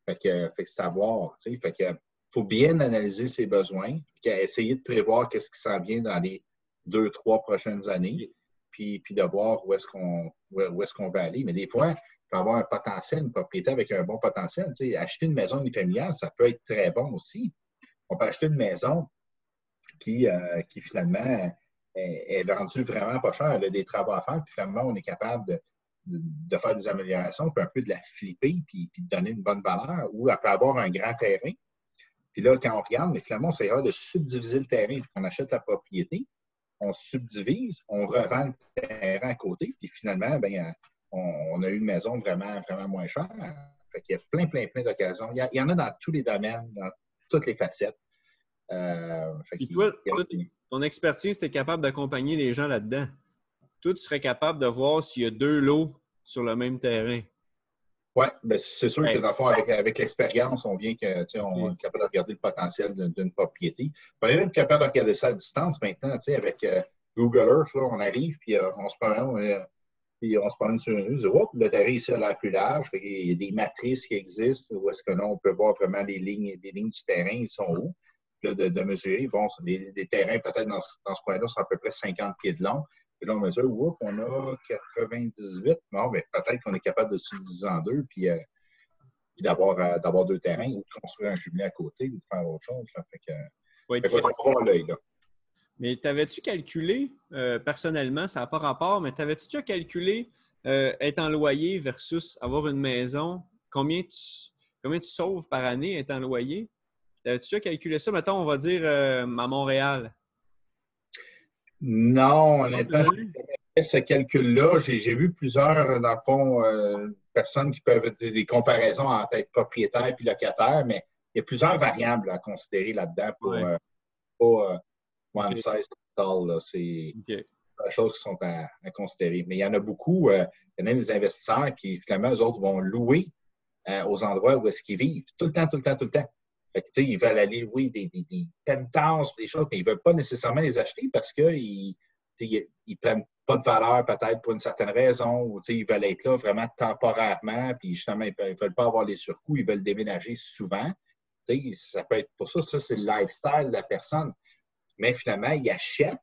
Fait que, fait que c'est à voir. Fait que, faut bien analyser ses besoins, puis essayer de prévoir qu'est-ce qui s'en vient dans les deux, trois prochaines années, puis, puis de voir où est-ce qu'on où est-ce qu'on va aller. Mais des fois, il faut avoir un potentiel, une propriété avec un bon potentiel. acheter une maison unifamiliale, ça peut être très bon aussi. On peut acheter une maison qui, euh, qui finalement est, vendue vraiment pas cher. Elle a des travaux à faire, puis finalement, on est capable de, de, faire des améliorations, puis un peu de la flipper, puis, puis de donner une bonne valeur, ou elle peut avoir un grand terrain. Puis là, quand on regarde, mais finalement, c'est de subdiviser le terrain. On achète la propriété, on subdivise, on revend le terrain à côté, puis finalement, ben, on, a eu une maison vraiment, vraiment moins chère. Fait qu'il y a plein, plein, plein d'occasions. Il, y en a dans tous les domaines, dans toutes les facettes. Euh, puis toi, ton expertise, tu es capable d'accompagner les gens là-dedans. Toi, tu serais capable de voir s'il y a deux lots sur le même terrain. Oui, ben c'est sûr que dans le fond, avec, l'expérience, on vient que, on est capable de regarder le potentiel d'une propriété. On est même capable de regarder ça à distance maintenant, avec euh, Google Earth, là, on arrive, puis euh, on se promène, euh, puis on se promène sur une rue, on le terrain ici a l'air plus large, il y a des matrices qui existent où est-ce que là, on peut voir vraiment les lignes, les lignes du terrain, ils sont où, de, mesurer. Bon, des, terrains peut-être dans ce, dans ce coin-là sont à peu près 50 pieds de long. Puis là, on mesure, oups, on a 98. Non, mais peut-être qu'on est capable de se diviser en deux, puis, euh, d'avoir, euh, d'avoir deux terrains ou de construire un jumelé à côté ou de faire autre chose. Là. Fait que, oui, l'œil, là. Mais t'avais-tu calculé, euh, personnellement, ça n'a pas rapport, mais t'avais-tu déjà calculé être en loyer versus avoir une maison? Combien tu, combien tu sauves par année être en loyer? T'avais-tu déjà calculé ça? Mettons, on va dire à Montréal. Non, honnêtement, je fait ce calcul-là. J'ai vu plusieurs, dans le fond, euh, personnes qui peuvent faire des comparaisons entre être propriétaire et locataire, mais il y a plusieurs variables à considérer là-dedans pour euh, pas euh, one size all. C'est des choses qui sont à, considérer. Mais il y en a beaucoup. il y en a des investisseurs qui, finalement, eux autres vont louer aux endroits où est-ce qu'ils vivent. Tout le temps, tout le temps, tout le temps. Fait ils veulent aller, oui, des, des, des des choses, mais ils ne veulent pas nécessairement les acheter parce qu'ils ne prennent pas de valeur peut-être pour une certaine raison ou ils veulent être là vraiment temporairement, puis justement, ils ne veulent pas avoir les surcoûts, ils veulent déménager souvent. Ça peut être pour ça, ça, c'est le lifestyle de la personne. Mais finalement, ils achètent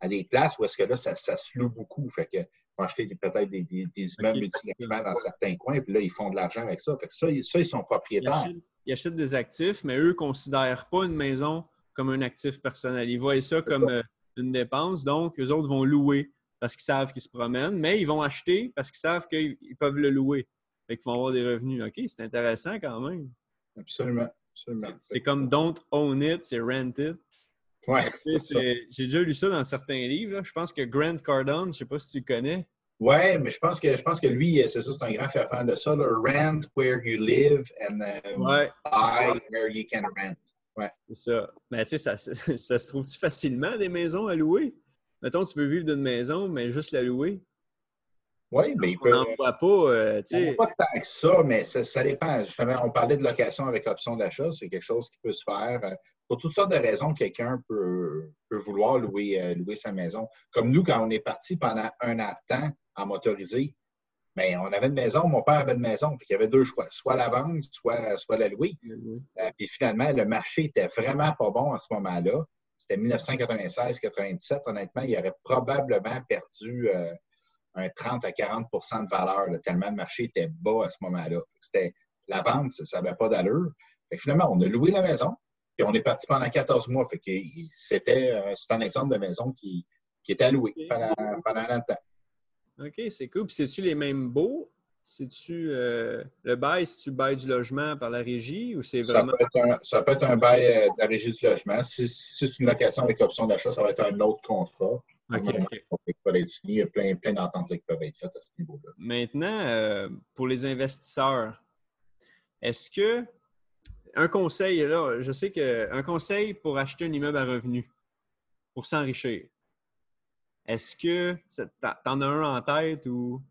à des places où est-ce que là, ça, se loue beaucoup. Fait que vont acheter peut-être des, des, des, immeubles dans certains coins, puis là, ils font de l'argent avec ça. Fait que ça, ça, ils sont propriétaires ils achètent des actifs, mais eux ne considèrent pas une maison comme un actif personnel. Ils voient ça comme euh, une dépense, donc eux autres vont louer parce qu'ils savent qu'ils se promènent, mais ils vont acheter parce qu'ils savent qu'ils peuvent le louer. et qu'ils vont avoir des revenus. OK, c'est intéressant quand même. Absolument. C'est comme don't own it, c'est rent it. Ouais. J'ai déjà lu ça dans certains livres. Je pense que Grant Cardone, je ne sais pas si tu le connais, oui, mais je pense que je pense que lui, c'est ça, c'est un grand fan de ça. Rent where you live and buy where you can rent. Ouais. C'est ça. Mais tu sais, ça, ça, se trouve-tu facilement des maisons à louer? Mettons, tu veux vivre d'une maison, mais juste la louer. Oui, mais il peut. On n'en voit pas. Euh, pas tant que ça, mais ça, ça, dépend. Justement, on parlait de location avec option d'achat. C'est quelque chose qui peut se faire. Euh, pour toutes sortes de raisons, quelqu'un peut, peut, vouloir louer, euh, louer sa maison. Comme nous, quand on est parti pendant un an de temps, en motorisé, mais on avait une maison, mon père avait une maison, puis il y avait deux choix, soit la vendre, soit, soit la louer. Euh, puis finalement, le marché était vraiment pas bon à ce moment-là. C'était 1996-97. Honnêtement, il aurait probablement perdu euh, un 30 à 40% de valeur, tellement le marché était bas à ce moment-là. C'était la vente, ça n'avait pas d'allure. Finalement, on a loué la maison, puis on est parti pendant 14 mois. c'était euh, un exemple de maison qui, qui était louée pendant, pendant un an de temps. OK, c'est cool. Puis c'est-tu les mêmes beaux? C'est-tu euh, le bail, si tu bailles du logement par la régie ou c'est vraiment. Ça peut, être un, bail euh, de la régie du logement. Si, c'est une location avec option d'achat, ça va être un autre contrat. OK, OK. Il y a plein, plein d'ententes qui peuvent être faites à ce niveau-là. Maintenant, euh, pour les investisseurs, est-ce que un conseil, là, je sais qu'un conseil pour acheter un immeuble à revenu, pour s'enrichir, est-ce que tu en as un en tête ou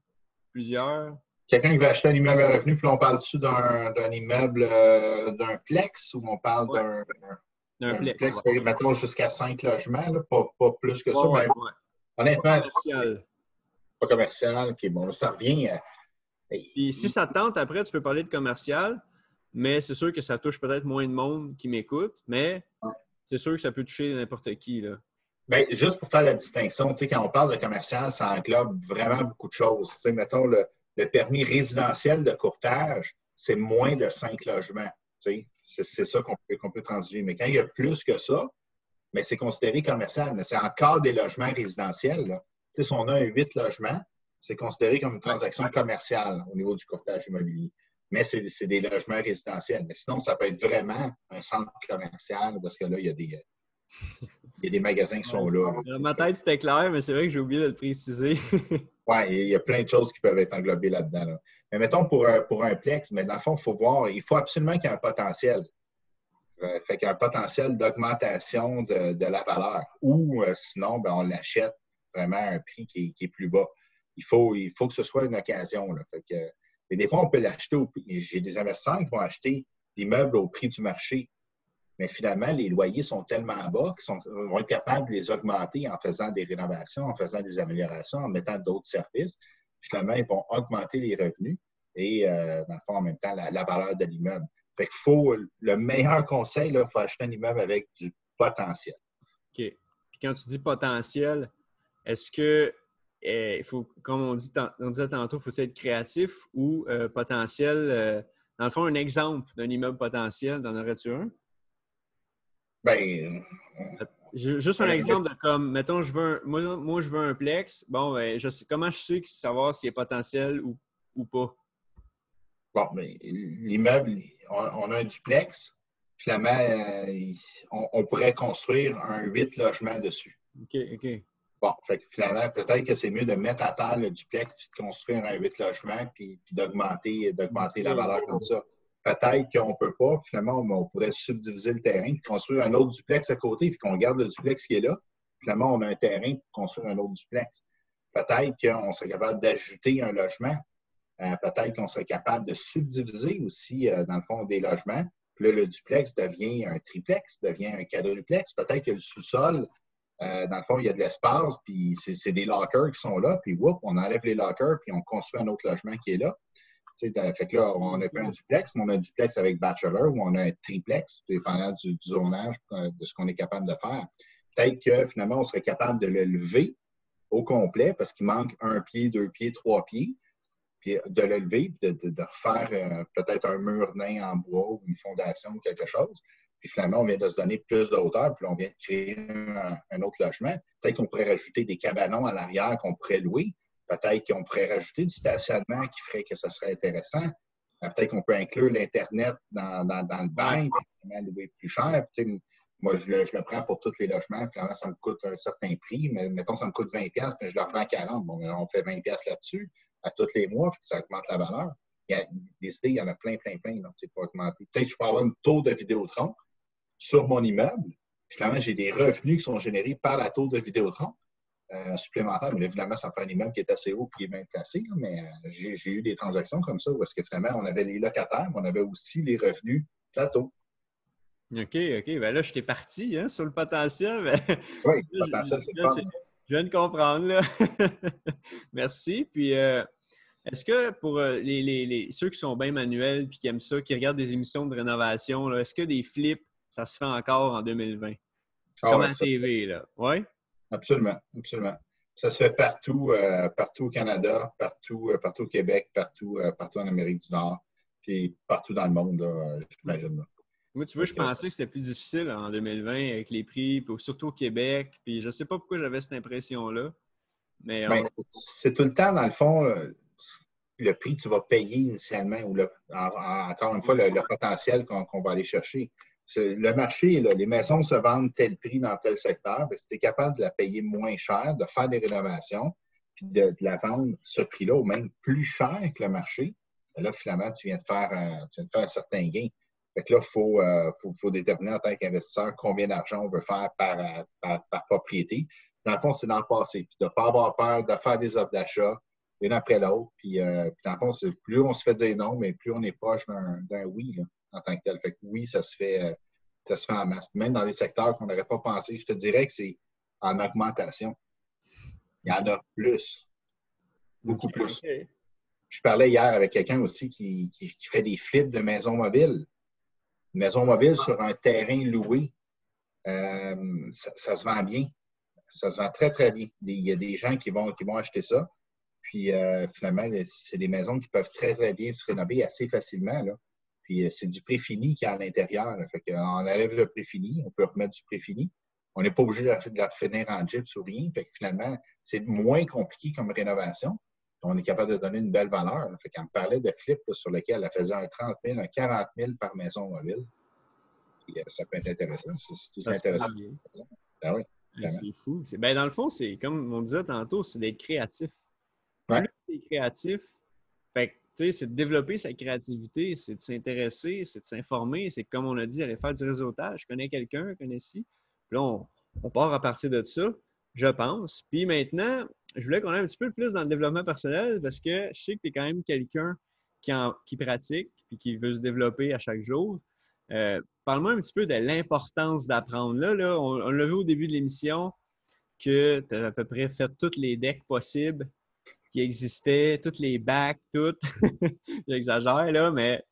plusieurs? Quelqu'un qui va acheter un immeuble à revenu, puis on parle-tu d'un immeuble, euh, d'un plex ou on parle d'un D'un plex. plex, mettons jusqu'à cinq logements, là, pas, pas plus que ça. Ouais, mais ouais. honnêtement, Commercial. pas commercial, ok, bon, ça revient. à- Puis si ça te tente, après, tu peux parler de commercial, mais c'est sûr que ça touche peut-être moins de monde qui m'écoute, mais Ouais. c'est sûr que ça peut toucher n'importe qui. Là. Ben, juste pour faire la distinction, tu sais, quand on parle de commercial, ça englobe vraiment beaucoup de choses. Tu sais, mettons, le, le permis résidentiel de courtage, c'est moins de cinq logements. tu sais. C'est c'est ça qu'on peut, qu'on peut transiger. Mais quand il y a plus que ça, mais c'est considéré commercial, mais c'est encore des logements résidentiels. là. Tu sais, si on a un huit logements, c'est considéré comme une transaction commerciale au niveau du courtage immobilier. Mais c'est c'est des logements résidentiels. Mais sinon, ça peut être vraiment un centre commercial parce que là, il y a des, il y a des magasins qui sont là. Dans ma tête, c'était clair, mais c'est vrai que j'ai oublié de le préciser. Oui, il y a plein de choses qui peuvent être englobées là-dedans. là. Mais mettons pour un, pour un plex, mais dans le fond, il faut voir, il faut absolument qu'il y ait un potentiel. Euh, fait qu'il y a un potentiel d'augmentation de, de la valeur. Ou euh, sinon, ben, on l'achète vraiment à un prix qui est, qui est plus bas. Il faut, il faut que ce soit une occasion. Là. Fait que, et des fois, on peut l'acheter au prix. J'ai des investisseurs qui vont acheter des meubles au prix du marché. Mais finalement, les loyers sont tellement bas qu'ils sont- vont être capables de les augmenter en faisant des rénovations, en faisant des améliorations, en mettant d'autres services. Finalement, ils vont augmenter les revenus et, euh, dans le fond, en même temps, la, valeur de l'immeuble. Fait qu'il faut, le meilleur conseil, il faut acheter un immeuble avec du potentiel. OK. Puis quand tu dis potentiel, est-ce que, euh, il faut, comme on, dit, on disait tantôt, faut être créatif ou euh, potentiel? euh, dans le fond, un exemple d'un immeuble potentiel, d'en aurais-tu un? Ben, Ju- Juste un exemple de comme, mettons, je veux un- moi, moi, je veux un plex. Bon, ben, je sais, comment je sais savoir s'il est potentiel ou, ou pas? bon, ben, l'immeuble, on, on a un duplex. Finalement, euh, on, on pourrait construire un huit logements dessus. OK, OK. Bon, fait que finalement, peut-être que c'est mieux de mettre à terre le duplex puis de construire un huit logements puis, puis d'augmenter, d'augmenter la valeur comme ça. Peut-être qu'on ne peut pas. Finalement, on, pourrait subdiviser le terrain puis construire un autre duplex à côté puis qu'on garde le duplex qui est là. Finalement, on a un terrain pour construire un autre duplex. Peut-être qu'on serait capable d'ajouter un logement. Euh, peut-être qu'on serait capable de subdiviser aussi, euh, dans le fond, des logements. Puis là, le duplex devient un triplex, devient un quadruplex. Peut-être que le sous-sol, euh, dans le fond, il y a de l'espace, puis c'est c'est des lockers qui sont là, puis whoop, on enlève les lockers, puis on construit un autre logement qui est là. Fait que là, on n'a pas un duplex, mais on a un duplex avec bachelor ou on a un triplex, tout dépendant du, du zonage, euh, de ce qu'on est capable de faire. Peut-être que finalement, on serait capable de le lever au complet parce qu'il manque un pied, deux pieds, trois pieds, puis de le lever, de- de refaire euh, peut-être un mur nain en bois ou une fondation ou quelque chose. Puis finalement, on vient de se donner plus de hauteur, puis on vient de créer un, un autre logement. Peut-être qu'on pourrait rajouter des cabanons à l'arrière qu'on pourrait louer. Peut-être qu'on pourrait rajouter du stationnement qui ferait que ça serait intéressant. Euh, Peut-être qu'on peut inclure l'Internet dans, dans- dans le finalement louer plus cher. Puis, moi, je le, je le prends pour tous les logements. Finalement, ça me coûte un certain prix. Mais mettons, ça me coûte 20$, puis je le prends à 40$. Bon, ben, on fait 20$ là-dessus à tous les mois, puis ça augmente la valeur. Il y a des idées, il y en a plein, plein, plein tu sais, pour augmenter. Peut-être que je peux avoir une tour de Vidéotron sur mon immeuble. Puis finalement, j'ai des revenus qui sont générés par la tour de Vidéotron euh, supplémentaire. Mais là, évidemment, ça prend un immeuble qui est assez haut et qui est bien placé. là, mais euh, j'ai eu des transactions comme ça où est-ce que finalement, on avait les locataires, mais on avait aussi les revenus tour. OK, OK. Ben là, je t'ai parti hein, sur le potentiel. ben, Oui, le potentiel, c'est c'est- je viens de comprendre. Là. Merci. Puis, euh, est-ce que pour les, les- les- ceux qui sont bien manuels puis qui aiment ça, qui regardent des émissions de rénovation, est-ce que des flips, ça se fait encore en 2020? Ah Comme ouais, à TV, là. Oui? Absolument, absolument. Ça se fait partout, euh, partout au Canada, partout, euh, partout au Québec, partout, euh, partout en Amérique du Nord, puis partout dans le monde, j'imagine. Moi, tu vois, je pensais que c'était plus difficile en 2020 avec les prix, puis surtout au Québec. Puis je sais pas pourquoi j'avais cette impression-là. Mais Ben, on- c'est tout le temps, dans le fond, le prix que tu vas payer initialement, ou le- en- en- encore une fois, le, le potentiel qu'on qu'on va aller chercher. Le marché, les maisons se vendent tel prix dans tel secteur. Si tu es capable de la payer moins cher, de faire des rénovations, puis de, la vendre ce prix-là, ou même plus cher que le marché, ben là, finalement, tu viens de faire un, tu viens de faire un certain gain. Fait que là, il faut, euh, faut, déterminer en tant qu'investisseur combien d'argent on veut faire par, euh, propriété. Dans le fond, c'est dans le passé. Puis de ne pas avoir peur de faire des offres d'achat, l'une après l'autre. Puis, euh, puis, dans le fond, plus on se fait dire non, mais plus on est proche d'un oui là, en tant que tel. Fait que oui, ça se fait, euh, ça se fait en masse. Même dans des secteurs qu'on n'aurait pas pensé, je te dirais que c'est en augmentation. Il y en a plus. Beaucoup plus. Je parlais hier avec quelqu'un aussi qui, qui, fait des flips de maisons mobiles. Une maison mobile sur un terrain loué, euh, ça, se vend bien. Ça se vend très, très bien. Il y a des gens qui vont, qui vont acheter ça. Puis euh, finalement, c'est des maisons qui peuvent très, très bien se rénover assez facilement. Là. Puis euh, c'est du préfini qui est à l'intérieur. Fait qu'on enlève le préfini, on peut remettre du préfini. On n'est pas obligé de la finir en gyps ou rien. Fait que finalement, c'est moins compliqué comme rénovation. On est capable de donner une belle valeur. Fait qu'on me parlait de flip sur lequel elle faisait un 30 000, un 40 000 par maison mobile. Puis, euh, ça peut être intéressant. C'est tout intéressant. Ben oui, c'est fou. Ben, dans le fond, c'est comme on disait tantôt, c'est d'être créatif. Ouais. Plus créatif, fait c'est de développer sa créativité, c'est de s'intéresser, c'est de s'informer, c'est comme on a dit, aller faire du réseautage. Je connais quelqu'un, je connais ci. Puis là, on, part à partir de ça, je pense. Puis maintenant, je voulais qu'on aille un petit peu plus dans le développement personnel parce que je sais que tu es quand même quelqu'un qui, pratique et qui veut se développer à chaque jour. Euh, parle-moi un petit peu de l'importance d'apprendre. Là, on, on l'a vu au début de l'émission que tu as à peu près fait tous les decks possibles qui existaient, toutes les bacs, toutes. J'exagère, là, mais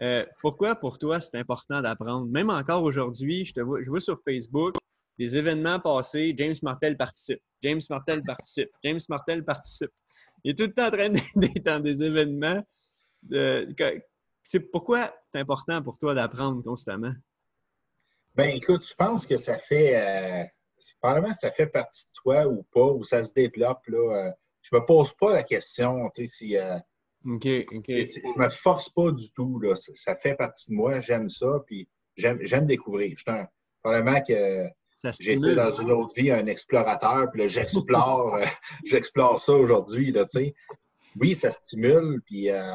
euh, pourquoi pour toi c'est important d'apprendre? Même encore aujourd'hui, je te vois, je vois sur Facebook des événements passés, James Martel participe, James Martel participe, James Martel participe. Il est tout le temps en train d'être dans des événements. c'est pourquoi c'est important pour toi d'apprendre constamment? Ben écoute, je pense que ça fait euh, probablement ça fait partie de toi ou pas, ou ça se développe là. Euh, je me pose pas la question, tu sais, si. Euh, OK, OK. Je me force pas du tout, là. Ça, fait partie de moi, j'aime ça, puis j'aime découvrir. Je un, probablement que j'étais dans une autre vie un explorateur, puis là, j'explore euh, j'explore ça aujourd'hui, là, tu sais. Oui, ça stimule, puis euh,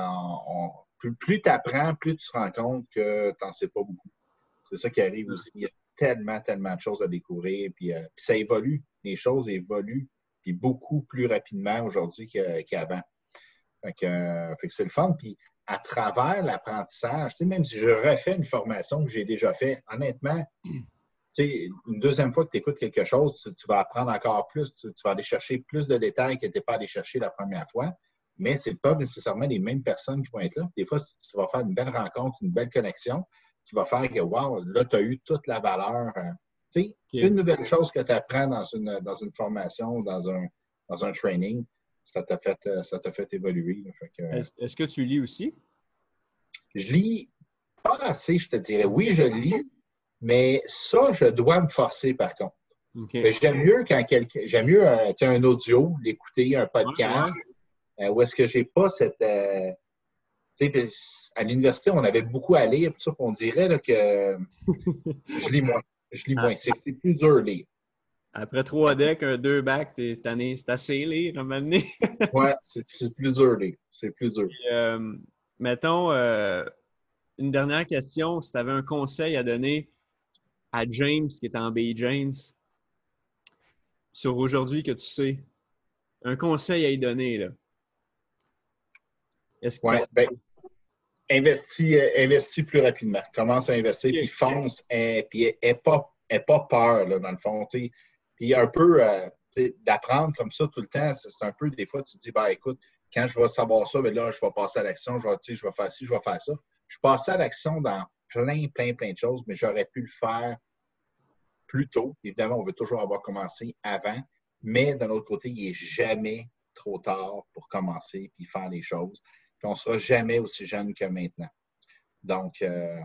plus, tu apprends, plus tu te rends compte que tu n'en sais pas beaucoup. C'est ça qui arrive aussi. Il y a tellement, tellement de choses à découvrir, puis, puis ça évolue. Les choses évoluent puis beaucoup plus rapidement aujourd'hui qu'avant. Euh, fait que, c'est le fun. Puis à travers l'apprentissage, même si je refais une formation que j'ai déjà faite, honnêtement, une deuxième fois que tu écoutes quelque chose, tu, vas apprendre encore plus, tu, vas aller chercher plus de détails que tu n'es pas allé chercher la première fois, mais ce pas nécessairement les mêmes personnes qui vont être là. Des fois, tu vas faire une belle rencontre, une belle connexion qui va faire que, wow, là, tu as eu toute la valeur. Euh, une nouvelle chose que tu apprends dans une, dans une formation, dans un, dans un training, ça t'a fait, euh, fait évoluer. Est-ce que tu lis aussi? Je lis pas assez, je te dirais. Oui, je lis, mais ça, je dois me forcer par contre. J'aime mieux quand quelqu'un. J'aime mieux un, un audio, l'écouter, un podcast, euh, où est-ce que j'ai pas cette. Euh, à l'université, on avait beaucoup à lire, on dirait que je lis moins. Je lis moins. C'est plus dur à lire. Après trois decks, un deux cette année, c'est assez lire à un ouais, c'est plus dur lire. C'est plus dur. Euh, mettons, euh, une dernière question. Si tu avais un conseil à donner à James, qui est en Bay James, sur aujourd'hui que tu sais, un conseil à lui donner, là. Est-ce que ouais, ben, investis, euh, investis plus rapidement. Commence à investir, puis fonce, et, puis n'aie pas, pas peur, là, dans le fond. Puis un peu euh, d'apprendre comme ça tout le temps, c'est un peu, des fois, tu te dis, bah, écoute, quand je vais savoir ça, mais ben là, je vais passer à l'action, je vais, je vais faire ci, je vais faire ça. Je suis passé à l'action dans plein, plein, plein de choses, mais j'aurais pu le faire plus tôt. Évidemment, on veut toujours avoir commencé avant, mais d'un autre côté, il n'est jamais trop tard pour commencer et faire les choses on ne sera jamais aussi jeune que maintenant. Donc, euh,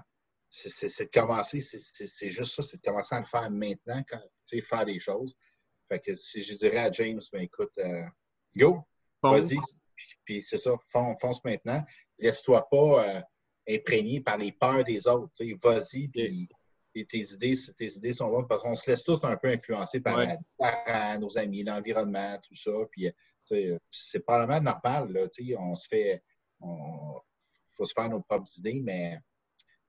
c'est de commencer, c'est juste ça, c'est de commencer à le faire maintenant, quand, faire des choses. Fait que si je dirais à James, ben écoute, euh, go, vas-y, puis, c'est ça, fonce, maintenant. Laisse-toi pas euh, imprégner par les peurs des autres. Vas-y, puis tes idées, tes idées sont bonnes parce qu'on se laisse tous un peu influencer par, nos amis, l'environnement, tout ça. Puis c'est probablement normal. Là, on se fait il faut se faire nos propres idées, mais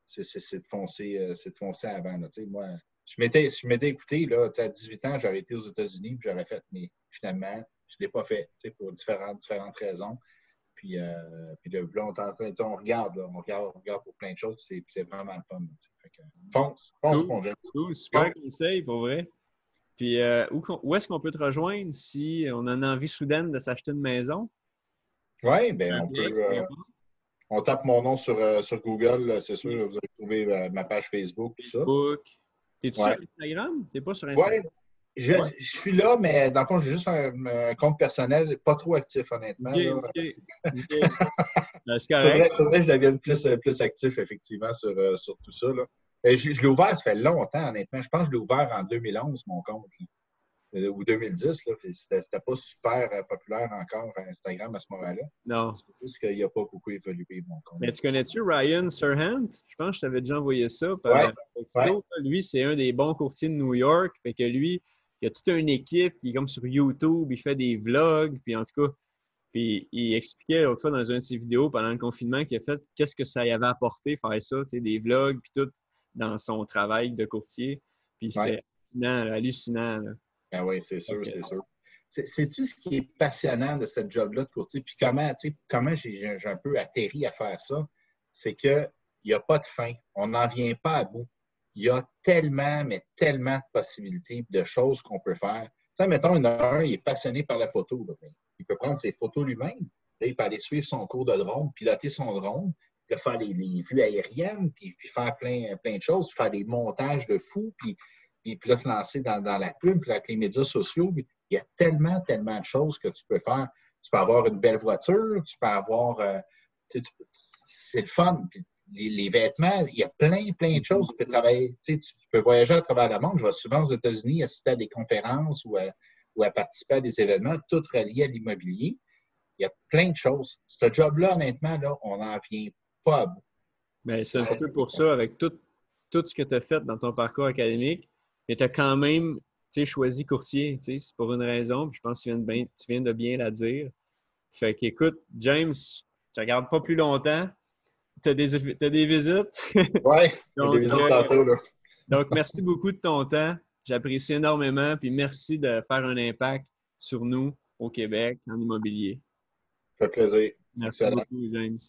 c'est de foncer, euh, de foncer avant. moi, je m'étais écouté, là, à 18 ans, j'aurais été aux États-Unis, puis j'aurais fait, mais finalement, je ne l'ai pas fait, pour différentes, différentes raisons. Puis, euh, puis là, on, on regarde, on regarde, on regarde pour plein de choses, c'est vraiment le fun. Fait fonce, fonce, cool. cool. Super conseil, pour vrai. Puis euh, où, où est-ce qu'on peut te rejoindre si on a une envie soudaine de s'acheter une maison? Oui, bien, on peut. Euh, on tape mon nom sur, euh, sur Google, c'est sûr, vous allez trouver ma page Facebook, tout ça. Facebook. T'es-tu sur Instagram? T'es pas sur Instagram? Oui, je, je, suis là, mais dans le fond, j'ai juste un, compte personnel, pas trop actif, honnêtement. Il ben, faudrait, faudrait, que je devienne plus, plus actif, effectivement, sur, sur tout ça. Là. Ben, je, l'ai ouvert, ça fait longtemps, honnêtement. Je pense que je l'ai ouvert en 2011, mon compte. Euh, ou 2010. C'était pas super euh, populaire encore Instagram à ce moment-là. Non. C'est juste qu'il n'a pas beaucoup évolué, mon compte. Mais tu connais-tu Ryan Serhant? Je pense que je t'avais déjà envoyé ça. Par Lui, c'est un des bons courtiers de New York. Fait que lui, il a toute une équipe qui est comme sur YouTube, il fait des vlogs, puis en tout cas, puis il expliquait l'autre fois dans une de ses vidéos pendant le confinement qu'il a fait qu'est-ce que ça y avait apporté faire ça, des vlogs, puis tout dans son travail de courtier. Puis c'était hallucinant. Ah oui, c'est sûr, c'est sûr. C'est-tu ce qui est passionnant de cette job-là de courtier? Puis comment, comment j'ai un peu atterri à faire ça? C'est qu'il n'y a pas de fin. On n'en vient pas à bout. Il y a tellement, mais tellement de possibilités, de choses qu'on peut faire. Tu sais, mettons, un, il est passionné par la photo. il peut prendre ses photos lui-même. Il peut aller suivre son cours de drone, piloter son drone, de faire les, vues aériennes, puis, faire plein, plein de choses, faire des montages de fous, puis, puis, là, se lancer dans, la pub, puis avec les médias sociaux. il y a tellement, tellement de choses que tu peux faire. Tu peux avoir une belle voiture, tu peux avoir. Euh, c'est le fun. Les, vêtements, il y a plein, plein de choses. Tu peux travailler, tu, peux voyager à travers le monde. Je vais souvent aux États-Unis assister à des conférences ou à, ou à participer à des événements, tout reliés à l'immobilier. Il y a plein de choses. Ce job-là, honnêtement, là, on n'en vient pas ben, c'est un peu pour ça, avec tout, tout ce que tu as fait dans ton parcours académique, mais tu as quand même choisi courtier. C'est pour une raison, puis je pense que tu viens, de bien, tu viens de bien la dire. Fait qu'écoute, James, je ne regarde pas plus longtemps. Tu as des, as des visites? Oui, des visites euh, tantôt. donc, merci beaucoup de ton temps. J'apprécie énormément. Puis merci de faire un impact sur nous au Québec en immobilier. Ça fait plaisir. Merci beaucoup, James.